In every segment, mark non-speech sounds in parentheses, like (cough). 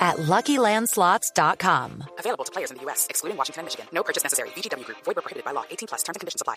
at LuckyLandSlots.com. Available to players in the U.S., excluding Washington and Michigan. No purchase necessary. VGW Group. Void prohibited by law. 18 plus. Terms and conditions apply.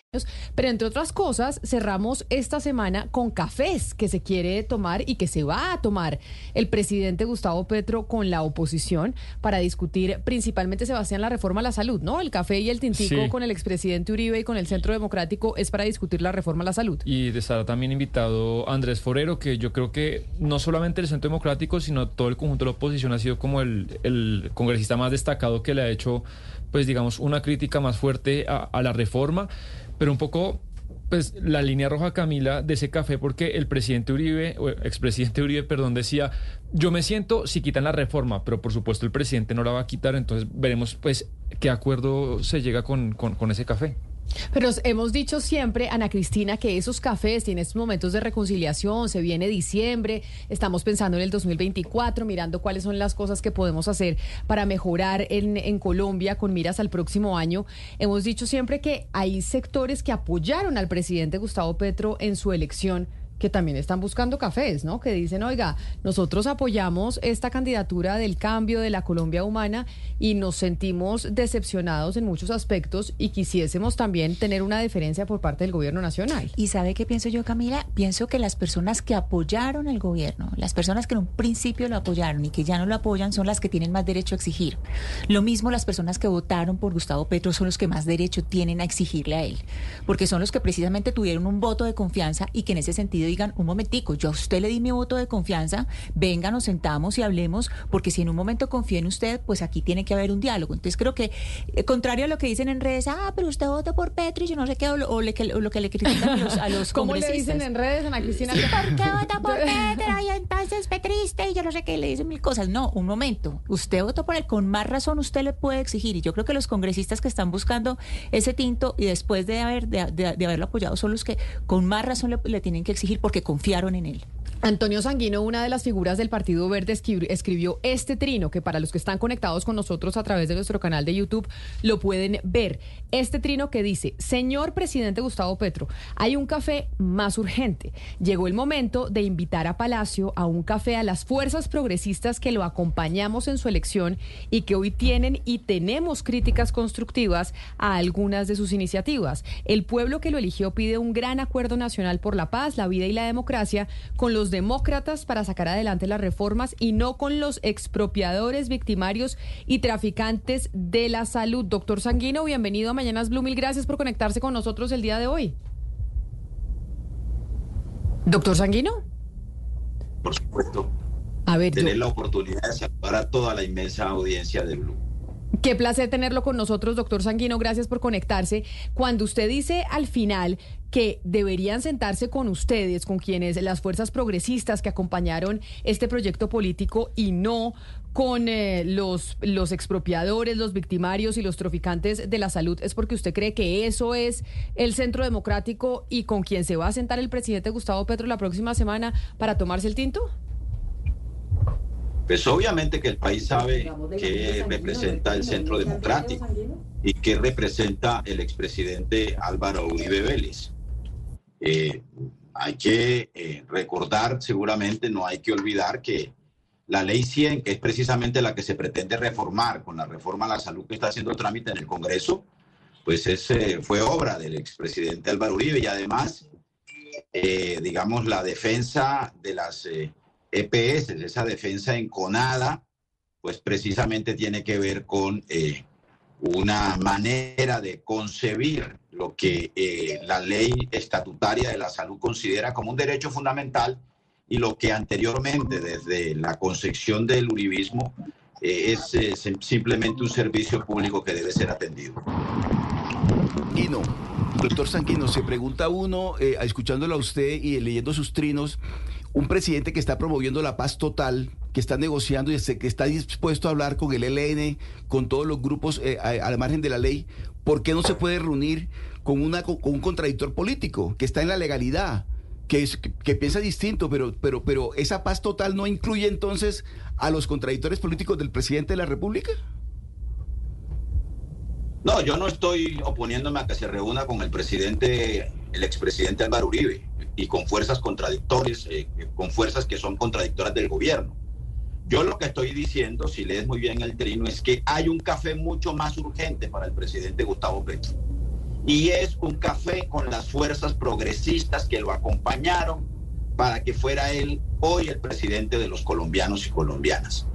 Pero entre otras cosas, cerramos esta semana con cafés que se quiere tomar y que se va a tomar el presidente Gustavo Petro con la oposición para discutir principalmente, Sebastián, la reforma a la salud, ¿no? El café y el tintico Sí. con el expresidente Uribe y con el Centro Democrático es para discutir la reforma a la salud. Y estará también invitado Andrés Forero, que yo creo que no solamente el Centro Democrático, sino todo el conjunto de la oposición ha sido como el, congresista más destacado que le ha hecho, pues digamos, una crítica más fuerte a, la reforma, pero un poco, pues la línea roja, Camila, de ese café, porque el presidente Uribe, o expresidente Uribe, perdón, decía, yo me siento si quitan la reforma, pero por supuesto el presidente no la va a quitar, entonces veremos, pues, qué acuerdo se llega con, con ese café. Pero hemos dicho siempre, Ana Cristina, que esos cafés tienen estos momentos de reconciliación, se viene diciembre, estamos pensando en el 2024, mirando cuáles son las cosas que podemos hacer para mejorar en, en Colombia con miras al próximo año. Hemos dicho siempre que hay sectores que apoyaron al presidente Gustavo Petro en su elección que también están buscando cafés, ¿no? Que dicen, oiga, nosotros apoyamos esta candidatura del cambio de la Colombia humana y nos sentimos decepcionados en muchos aspectos y quisiésemos también tener una deferencia por parte del gobierno nacional. ¿Y sabe qué pienso yo, Camila? Pienso que las personas que apoyaron el gobierno, las personas que en un principio lo apoyaron y que ya no lo apoyan, son las que tienen más derecho a exigir. Lo mismo las personas que votaron por Gustavo Petro son los que más derecho tienen a exigirle a él, porque son los que precisamente tuvieron un voto de confianza y que en ese sentido digan, un momentico, yo a usted le di mi voto de confianza, venga, nos sentamos y hablemos, porque si en un momento confío en usted, pues aquí tiene que haber un diálogo. Entonces creo que, eh, contrario a lo que dicen en redes, ah, pero usted votó por Petro y yo no sé qué, o, lo- o le- que- o lo que le critican a los, a los (laughs) ¿Cómo le dicen en redes, Ana Cristina? ¿Por qué vota por (laughs) Petro? Y entonces Petriste y yo no sé qué, le dicen mil cosas. No, un momento. Usted votó por él, con más razón usted le puede exigir. Y yo creo que los congresistas que están buscando ese tinto y después de, haber, de, de- de haberlo apoyado son los que con más razón le, le tienen que exigir porque confiaron en él. Antonio Sanguino, una de las figuras del Partido Verde, escribi- escribió este trino, que para los que están conectados con nosotros a través de nuestro canal de YouTube lo pueden ver. Este trino que dice, señor presidente Gustavo Petro, hay un café más urgente. Llegó el momento de invitar a Palacio a un café a las fuerzas progresistas que lo acompañamos en su elección y que hoy tienen y tenemos críticas constructivas a algunas de sus iniciativas. El pueblo que lo eligió pide un gran acuerdo nacional por la paz, la vida y la democracia con los demócratas para sacar adelante las reformas y no con los expropiadores, victimarios y traficantes de la salud. Doctor Sanguino, bienvenido a Mañanas Blue. Mil gracias por conectarse con nosotros el día de hoy. Doctor Sanguino. por supuesto, A ver, yo- tener la oportunidad de saludar a toda la inmensa audiencia de Blue. Qué placer tenerlo con nosotros, doctor Sanguino. Gracias por conectarse. Cuando usted dice al final que deberían sentarse con ustedes, con quienes las fuerzas progresistas que acompañaron este proyecto político y no con eh, los, los expropiadores, los victimarios y los traficantes de la salud, es porque usted cree que eso es el centro democrático y con quien se va a sentar el presidente Gustavo Petro la próxima semana para tomarse el tinto? Pues obviamente que el país sabe qué representa el centro democrático y qué representa el expresidente Álvaro Uribe Vélez. Eh, hay que eh, recordar, seguramente no hay que olvidar que la ley 100, que es precisamente la que se pretende reformar con la reforma a la salud que está haciendo trámite en el Congreso, pues es, eh, fue obra del expresidente Álvaro Uribe y además, eh, digamos, la defensa de las eh, EPS, esa defensa enconada, pues precisamente tiene que ver con eh, una manera de concebir lo que eh, la ley estatutaria de la salud considera como un derecho fundamental y lo que anteriormente, desde la concepción del uribismo, eh, es sim- simplemente un servicio público que debe ser atendido. Sanguino, doctor Sanguino, se pregunta uno, eh, escuchándolo a usted y leyendo sus trinos, un presidente que está promoviendo la paz total, que está negociando y que está dispuesto a hablar con el ELN, con todos los grupos eh, al margen de la ley, ¿por qué no se puede reunir con, un contradictor político que está en la legalidad? Que, piensa distinto, pero, pero, pero esa paz total no incluye entonces a los contradictores políticos del presidente de la República? No, yo no estoy oponiéndome a que se reúna con el presidente, el expresidente Álvaro Uribe, y con fuerzas contradictorias, eh, con fuerzas que son contradictoras del gobierno. Yo lo que estoy diciendo, si lees muy bien el trino, es que hay un café mucho más urgente para el presidente Gustavo Petro. Y es un café con las fuerzas progresistas que lo acompañaron para que fuera él hoy el presidente de los colombianos y colombianas.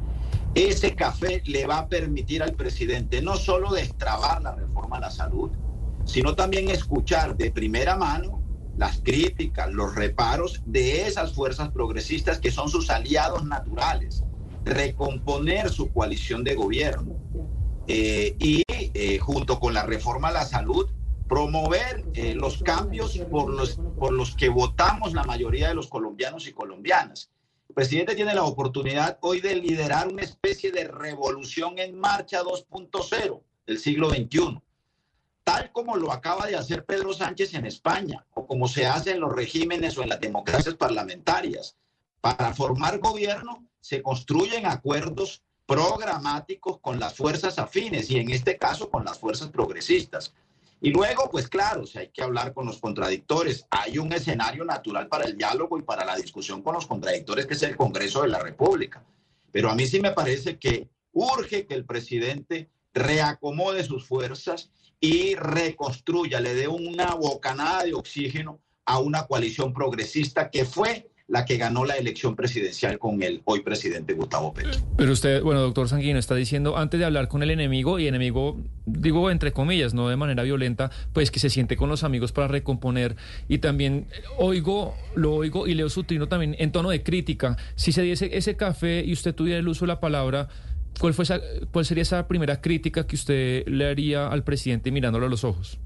Ese café le va a permitir al presidente no solo destrabar la reforma a la salud, sino también escuchar de primera mano las críticas, los reparos de esas fuerzas progresistas que son sus aliados naturales, recomponer su coalición de gobierno eh, y eh, junto con la reforma a la salud, promover eh, los cambios por los, por los que votamos la mayoría de los colombianos y colombianas. El presidente tiene la oportunidad hoy de liderar una especie de revolución en marcha 2.0 del siglo XXI, tal como lo acaba de hacer Pedro Sánchez en España, o como se hace en los regímenes o en las democracias parlamentarias. Para formar gobierno se construyen acuerdos programáticos con las fuerzas afines y en este caso con las fuerzas progresistas. Y luego, pues claro, si hay que hablar con los contradictores. Hay un escenario natural para el diálogo y para la discusión con los contradictores, que es el Congreso de la República. Pero a mí sí me parece que urge que el presidente reacomode sus fuerzas y reconstruya, le dé una bocanada de oxígeno a una coalición progresista que fue la que ganó la elección presidencial con el hoy presidente Gustavo Petro. Pero usted, bueno, doctor Sanguino, está diciendo antes de hablar con el enemigo, y enemigo, digo entre comillas, no de manera violenta, pues que se siente con los amigos para recomponer. Y también oigo, lo oigo y leo su trino también en tono de crítica. Si se diese ese café y usted tuviera el uso de la palabra, ¿cuál, fue ¿cuál sería esa primera crítica que usted le haría al presidente mirándolo a los ojos?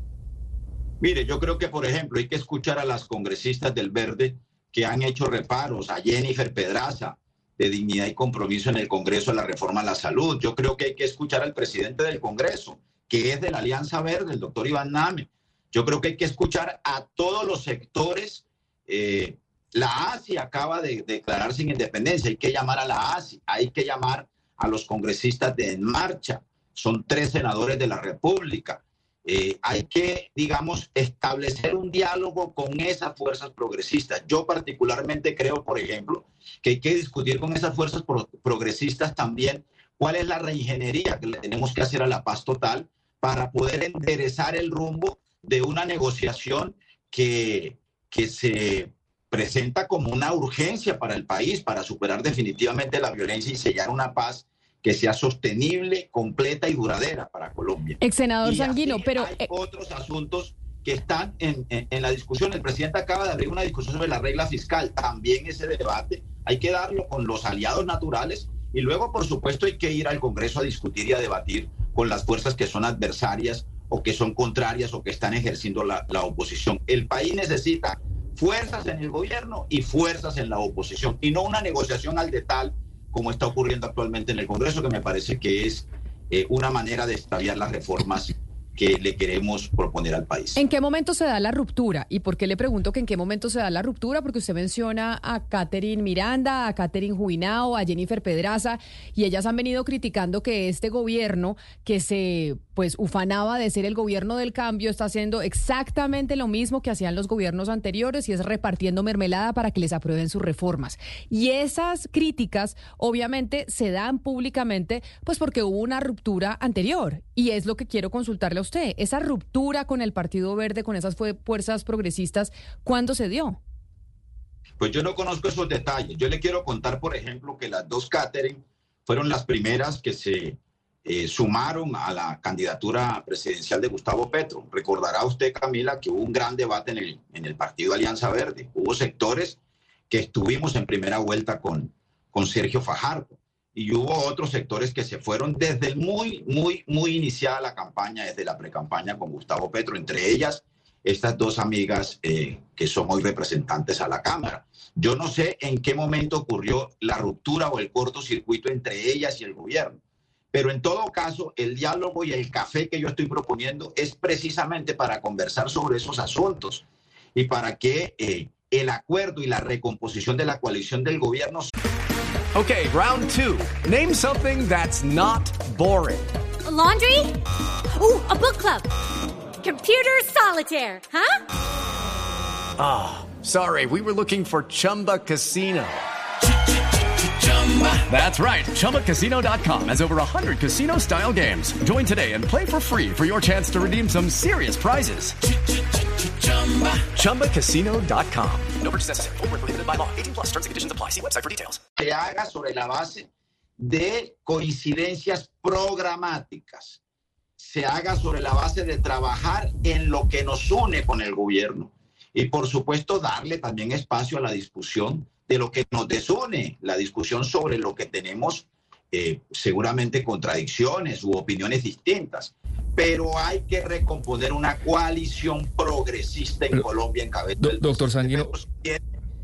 Mire, yo creo que, por ejemplo, hay que escuchar a las congresistas del Verde que han hecho reparos, a Jennifer Pedraza, de dignidad y compromiso en el Congreso de la reforma a la salud. Yo creo que hay que escuchar al presidente del Congreso, que es de la Alianza Verde, el doctor Iván Name. Yo creo que hay que escuchar a todos los sectores. Eh, la ASI acaba de declarar sin independencia, hay que llamar a la ASI, hay que llamar a los congresistas de En Marcha, son tres senadores de la República. Eh, hay que, digamos, establecer un diálogo con esas fuerzas progresistas. Yo particularmente creo, por ejemplo, que hay que discutir con esas fuerzas progresistas también cuál es la reingeniería que le tenemos que hacer a la paz total para poder enderezar el rumbo de una negociación que, que se presenta como una urgencia para el país, para superar definitivamente la violencia y sellar una paz que sea sostenible, completa y duradera para Colombia. Ex senador Sanguino, pero... Hay eh, otros asuntos que están en, en, la discusión. El presidente acaba de abrir una discusión sobre la regla fiscal. También ese debate hay que darlo con los aliados naturales y luego, por supuesto, hay que ir al Congreso a discutir y a debatir con las fuerzas que son adversarias o que son contrarias o que están ejerciendo la, la oposición. El país necesita fuerzas en el gobierno y fuerzas en la oposición y no una negociación al detalle como está ocurriendo actualmente en el Congreso, que me parece que es eh, una manera de extraviar las reformas que le queremos proponer al país. ¿En qué momento se da la ruptura? ¿Y por qué le pregunto que en qué momento se da la ruptura? Porque usted menciona a Catherine Miranda, a Catherine Juinao, a Jennifer Pedraza, y ellas han venido criticando que este gobierno, que se pues ufanaba de ser el gobierno del cambio, está haciendo exactamente lo mismo que hacían los gobiernos anteriores y es repartiendo mermelada para que les aprueben sus reformas. Y esas críticas obviamente se dan públicamente pues porque hubo una ruptura anterior y es lo que quiero consultarle a usted. Esa ruptura con el Partido Verde, con esas fuerzas progresistas, ¿cuándo se dio? Pues yo no conozco esos detalles. Yo le quiero contar, por ejemplo, que las dos Catherine fueron las primeras que se eh, sumaron a la candidatura presidencial de Gustavo Petro. Recordará usted, Camila, que hubo un gran debate en el, en el partido Alianza Verde. Hubo sectores que estuvimos en primera vuelta con, con Sergio Fajardo y hubo otros sectores que se fueron desde muy, muy, muy iniciada la campaña, desde la precampaña con Gustavo Petro, entre ellas estas dos amigas eh, que son hoy representantes a la Cámara. Yo no sé en qué momento ocurrió la ruptura o el cortocircuito entre ellas y el gobierno Pero en todo caso, el diálogo y el café que yo estoy proponiendo es precisamente para conversar sobre esos asuntos y para que eh, el acuerdo y la recomposición de la coalición del gobierno. Okay, round two. Name something that's not boring. A laundry? Ooh, a book club. Computer solitaire, huh? Ah, oh, sorry, we were looking for Chumba Casino. That's right. ChumbaCasino.com has over 100 casino style games. Join today and play for free for your chance to redeem some serious prizes. ChumbaCasino.com. No purchase necessary. Full prohibited by law. 18 plus terms and conditions apply. See website for details. Se haga sobre la base de coincidencias programáticas. Se haga sobre la base de trabajar en lo que nos une con el gobierno. Y por supuesto, darle también espacio a la discusión de lo que nos desune, la discusión sobre lo que tenemos eh, seguramente contradicciones u opiniones distintas, pero hay que recomponer una coalición progresista en Colombia en cabeza do, Doctor Sanguino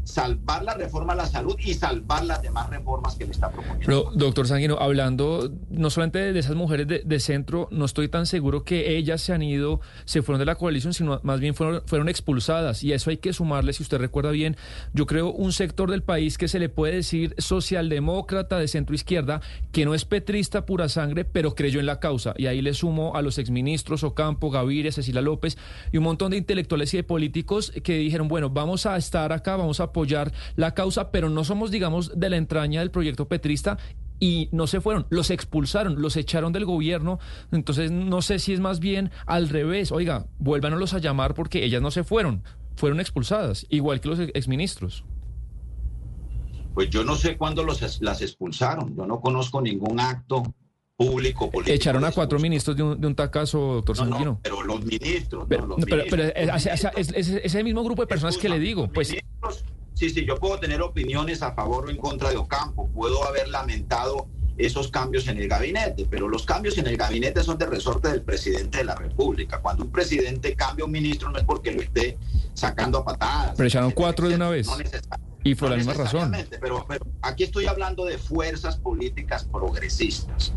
salvar la reforma a la salud y salvar las demás reformas que le está proponiendo. Pero, doctor Sanguino, hablando no solamente de esas mujeres de, centro, no estoy tan seguro que ellas se han ido, se fueron de la coalición, sino más bien fueron, fueron expulsadas. Y eso hay que sumarle, si usted recuerda bien, yo creo un sector del país que se le puede decir socialdemócrata de centro izquierda, que no es petrista pura sangre, pero creyó en la causa. Y ahí le sumo a los exministros Ocampo, Gaviria, Cecilia López y un montón de intelectuales y de políticos que dijeron, bueno, vamos a estar acá, vamos a apoyar la causa, pero no somos, digamos, de la entraña del proyecto petrista y no se fueron, los expulsaron, los echaron del gobierno. Entonces, no sé si es más bien al revés. Oiga, vuélvanos a llamar porque ellas no se fueron, fueron expulsadas, igual que los exministros. Pues yo no sé cuándo los, las expulsaron. Yo no conozco ningún acto público político. Echaron a cuatro ministros de un, de un tacazo, doctor no, no, pero los ministros. Pero, no, los pero, ministros, pero es, es, es, es, el mismo grupo de personas que le digo. Pues Sí, sí, yo puedo tener opiniones a favor o en contra de Ocampo, puedo haber lamentado esos cambios en el gabinete, pero los cambios en el gabinete son de resorte del presidente de la República. Cuando un presidente cambia un ministro no es porque lo esté sacando a patadas. Pero echaron cuatro de una vez. y por no la misma razón. Pero, pero aquí estoy hablando de fuerzas políticas progresistas,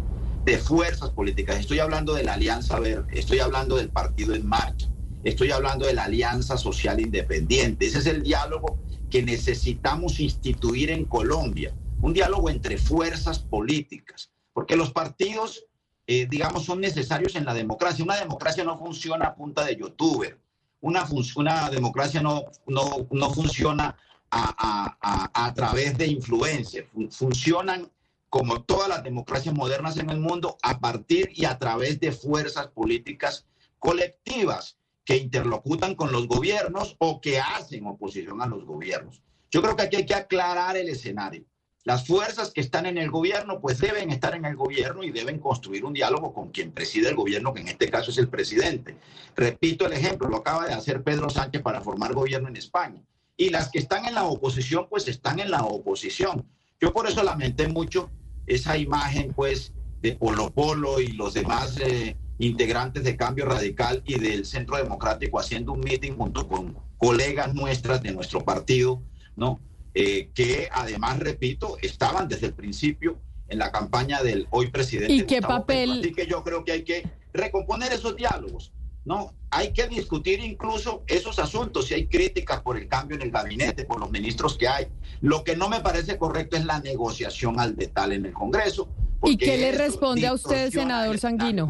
de fuerzas políticas. Estoy hablando de la Alianza Verde, estoy hablando del Partido en Marcha, estoy hablando de la Alianza Social Independiente. Ese es el diálogo que necesitamos instituir en Colombia, un diálogo entre fuerzas políticas, porque los partidos, eh, digamos, son necesarios en la democracia. Una democracia no funciona a punta de youtuber, una, una democracia no, no, no funciona a, a, a, través de influencia, funcionan como todas las democracias modernas en el mundo, a partir y a través de fuerzas políticas colectivas que interlocutan con los gobiernos o que hacen oposición a los gobiernos. Yo creo que aquí hay que aclarar el escenario. Las fuerzas que están en el gobierno, pues deben estar en el gobierno y deben construir un diálogo con quien preside el gobierno, que en este caso es el presidente. Repito el ejemplo, lo acaba de hacer Pedro Sánchez para formar gobierno en España. Y las que están en la oposición, pues están en la oposición. Yo por eso lamenté mucho esa imagen, pues, de Polo Polo y los demás eh, integrantes de Cambio Radical y del Centro Democrático haciendo un meeting junto con colegas nuestras de nuestro partido, ¿no? Eh, que además, repito, estaban desde el principio en la campaña del hoy presidente. ¿Y qué papel? Así que yo creo que hay que recomponer esos diálogos, ¿no? Hay que discutir incluso esos asuntos, si hay críticas por el cambio en el gabinete, por los ministros que hay. Lo que no me parece correcto es la negociación al detalle en el Congreso, ¿Y qué le responde a usted, senador Sanguino?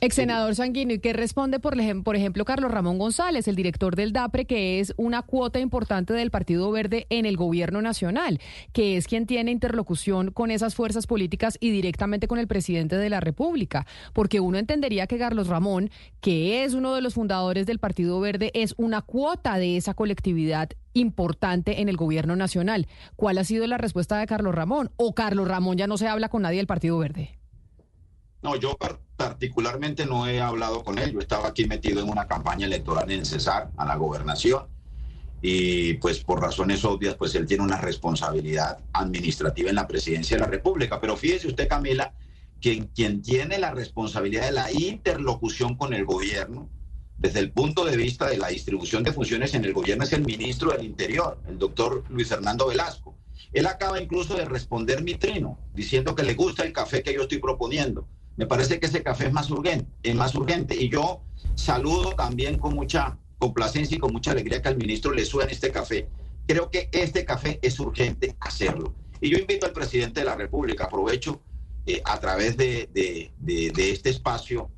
Ex senador Sanguino, ¿y qué responde, por ejemplo, por ejemplo, Carlos Ramón González, el director del DAPRE, que es una cuota importante del Partido Verde en el gobierno nacional, que es quien tiene interlocución con esas fuerzas políticas y directamente con el presidente de la República? Porque uno entendería que Carlos Ramón, que es uno de los fundadores del Partido Verde, es una cuota de esa colectividad importante en el gobierno nacional. ¿Cuál ha sido la respuesta de Carlos Ramón? ¿O Carlos Ramón ya no se habla con nadie del Partido Verde? No, yo particularmente no he hablado con él. Yo estaba aquí metido en una campaña electoral en Cesar, a la gobernación, y pues por razones obvias, pues él tiene una responsabilidad administrativa en la presidencia de la República. Pero fíjese usted, Camila, que quien tiene la responsabilidad de la interlocución con el gobierno, desde el punto de vista de la distribución de funciones en el gobierno es el ministro del Interior, el doctor Luis Fernando Velasco. Él acaba incluso de responder mi trino, diciendo que le gusta el café que yo estoy proponiendo. Me parece que ese café es más urgente, es más urgente. Y yo saludo también con mucha complacencia y con mucha alegría que al ministro le suene este café. Creo que este café es urgente hacerlo. Y yo invito al presidente de la República, aprovecho eh, a través de, de, de, de este espacio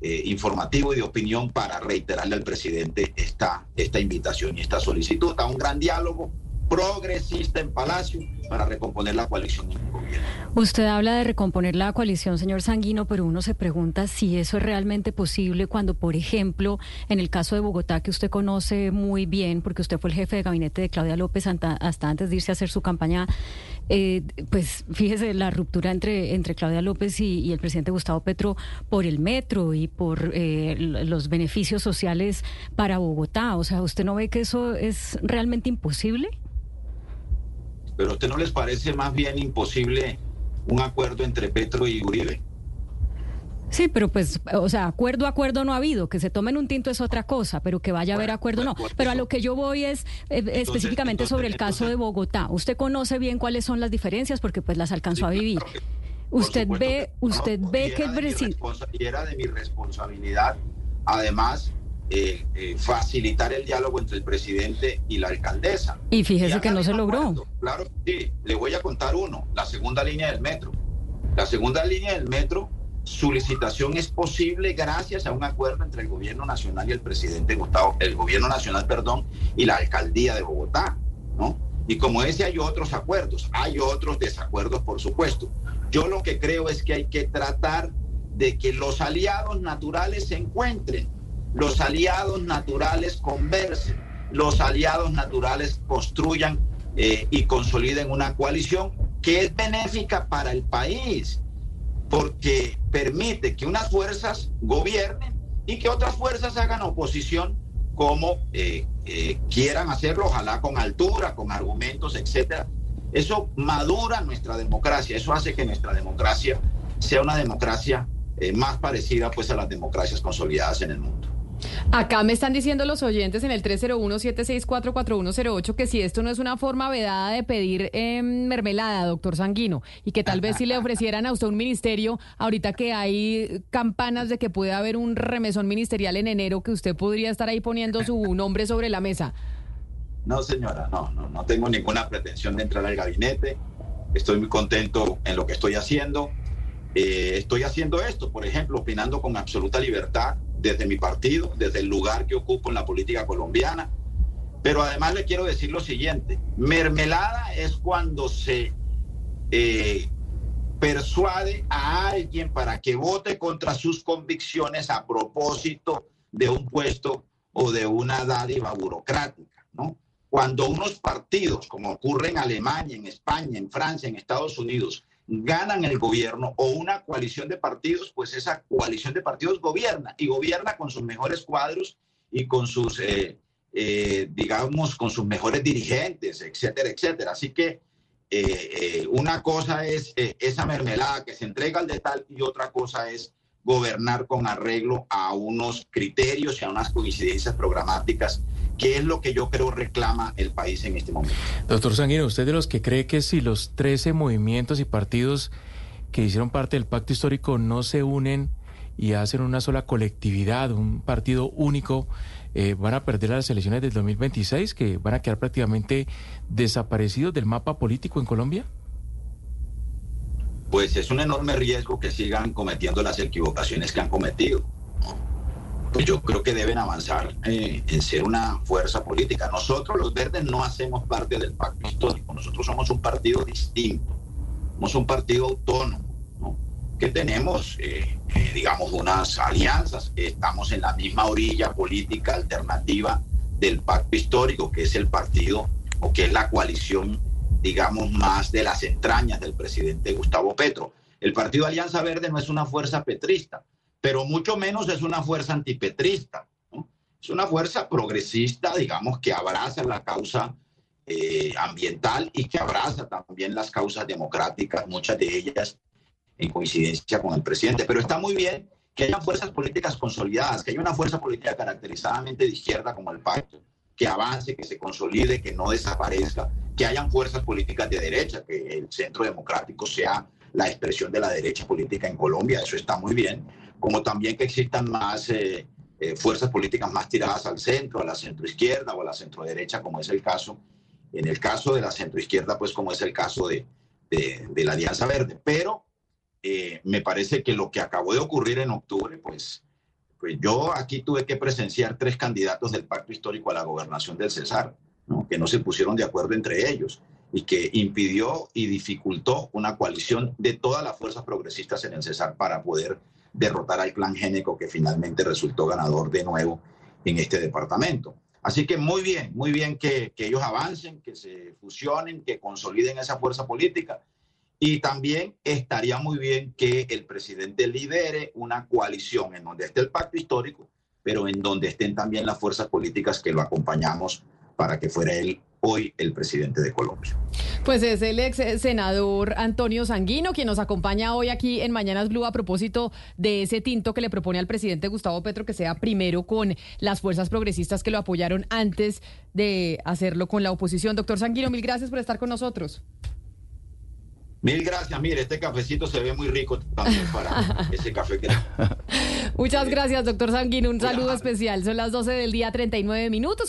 eh, informativo y de opinión para reiterarle al presidente esta, esta invitación y esta solicitud a un gran diálogo progresista en Palacio para recomponer la coalición. Usted habla de recomponer la coalición, señor Sanguino, pero uno se pregunta si eso es realmente posible cuando, por ejemplo, en el caso de Bogotá, que usted conoce muy bien, porque usted fue el jefe de gabinete de Claudia López hasta antes de irse a hacer su campaña, eh, pues fíjese la ruptura entre, entre Claudia López y, y, el presidente Gustavo Petro por el metro y por eh, los beneficios sociales para Bogotá. O sea, ¿usted no ve que eso es realmente imposible? Pero a usted no les parece más bien imposible un acuerdo entre Petro y Uribe? Sí, pero pues, o sea, acuerdo, acuerdo no ha habido. Que se tomen un tinto es otra cosa, pero que vaya a haber acuerdo no. Pero a lo que yo voy es eh, específicamente entonces, sobre el caso de Bogotá. Usted conoce bien cuáles son las diferencias porque pues las alcanzó a vivir. Claro que, usted ve, que, usted no, ve que el presidente... Y era de mi responsabilidad, además, eh, eh, facilitar el diálogo entre el presidente y la alcaldesa. Y fíjese han que no se logró. acuerdos. Claro, sí. Le voy a contar uno. La segunda línea del metro. La segunda línea del metro, su licitación es posible gracias a un acuerdo entre el gobierno nacional y el presidente Gustavo, el gobierno nacional, perdón, y la alcaldía de Bogotá, ¿no? Y como ese hay otros acuerdos, hay otros desacuerdos, por supuesto. Yo lo que creo es que hay que tratar de que los aliados naturales se encuentren, los aliados naturales conversen, los aliados naturales construyan eh, y consoliden una coalición que es benéfica para el país, porque permite que unas fuerzas gobiernen y que otras fuerzas hagan oposición como eh, eh, quieran hacerlo, ojalá con altura, con argumentos, etcétera. Eso madura nuestra democracia, eso hace que nuestra democracia sea una democracia más parecida pues a las democracias consolidadas en el mundo. Acá me están diciendo los oyentes en el 301-764-4108 que si esto no es una forma vedada de pedir eh, mermelada, doctor Sanguino, y que tal vez si le (laughs) ofrecieran a usted un ministerio, ahorita que hay campanas de que puede haber un remesón ministerial en enero, que usted podría estar ahí poniendo su (laughs) nombre sobre la mesa. No, señora, no, no, no tengo ninguna pretensión de entrar al gabinete. Estoy muy contento en lo que estoy haciendo. Eh, estoy haciendo esto, por ejemplo, opinando con absoluta libertad desde mi partido, desde el lugar que ocupo en la política colombiana. Pero además le quiero decir lo siguiente, mermelada es cuando se eh, persuade a alguien para que vote contra sus convicciones a propósito de un puesto o de una dádiva burocrática, ¿no? Cuando unos partidos, como ocurre en Alemania, en España, en Francia, en Estados Unidos, ganan el gobierno o una coalición de partidos, pues esa coalición de partidos gobierna y gobierna con sus mejores cuadros y con sus, eh, eh, digamos, con sus mejores dirigentes, etcétera, etcétera. Así que eh, una cosa es esa mermelada que se entrega al de tal y otra cosa es gobernar con arreglo a unos criterios y a unas coincidencias programáticas, que es lo que yo creo reclama el país en este momento. Doctor Sanguino, ¿usted de los que cree que si los 13 movimientos y partidos que hicieron parte del pacto histórico no se unen y hacen una sola colectividad, un partido único, eh, van a perder las elecciones del 2026, que van a quedar prácticamente desaparecidos del mapa político en Colombia? Pues es un enorme riesgo que sigan cometiendo las equivocaciones que han cometido. Pues yo creo que deben avanzar eh, en ser una fuerza política. Nosotros los verdes no hacemos parte del pacto histórico, nosotros somos un partido distinto, somos un partido autónomo, ¿no? que tenemos, eh, eh, digamos, unas alianzas, estamos en la misma orilla política alternativa del pacto histórico, que es el partido o que es la coalición, digamos, más de las entrañas del presidente Gustavo Petro. El partido Alianza Verde no es una fuerza petrista, pero mucho menos es una fuerza antipetrista. ¿no? Es una fuerza progresista, digamos, que abraza la causa eh, ambiental y que abraza también las causas democráticas, muchas de ellas en coincidencia con el presidente. Pero está muy bien que haya fuerzas políticas consolidadas, que haya una fuerza política caracterizadamente de izquierda como el pacto, que avance, que se consolide, que no desaparezca, que hayan fuerzas políticas de derecha, que el centro democrático sea la expresión de la derecha política en Colombia, eso está muy bien, como también que existan más eh, eh, fuerzas políticas más tiradas al centro, a la centroizquierda o a la centroderecha, como es el caso, en el caso de la centroizquierda, pues como es el caso de, de, la Alianza Verde. Pero eh, me parece que lo que acabó de ocurrir en octubre, pues, pues yo aquí tuve que presenciar tres candidatos del pacto histórico a la gobernación del Cesar, que no se pusieron de acuerdo entre ellos y que impidió y dificultó una coalición de todas las fuerzas progresistas en el Cesar para poder derrotar al clan Géneco que finalmente resultó ganador de nuevo en este departamento. Así que muy bien, muy bien que, que ellos avancen, que se fusionen, que consoliden esa fuerza política. Y también estaría muy bien que el presidente lidere una coalición en donde esté el pacto histórico, pero en donde estén también las fuerzas políticas que lo acompañamos para que fuera él hoy el presidente de Colombia. Pues es el ex senador Antonio Sanguino quien nos acompaña hoy aquí en Mañanas Blue a propósito de ese tinto que le propone al presidente Gustavo Petro que sea primero con las fuerzas progresistas que lo apoyaron antes de hacerlo con la oposición. Doctor Sanguino, mil gracias por estar con nosotros. Mil gracias. Mire, este cafecito se ve muy rico también para (laughs) ese café que... Muchas gracias, doctor Sanguino. Un saludo especial. Son las 12 del día, 39 minutos.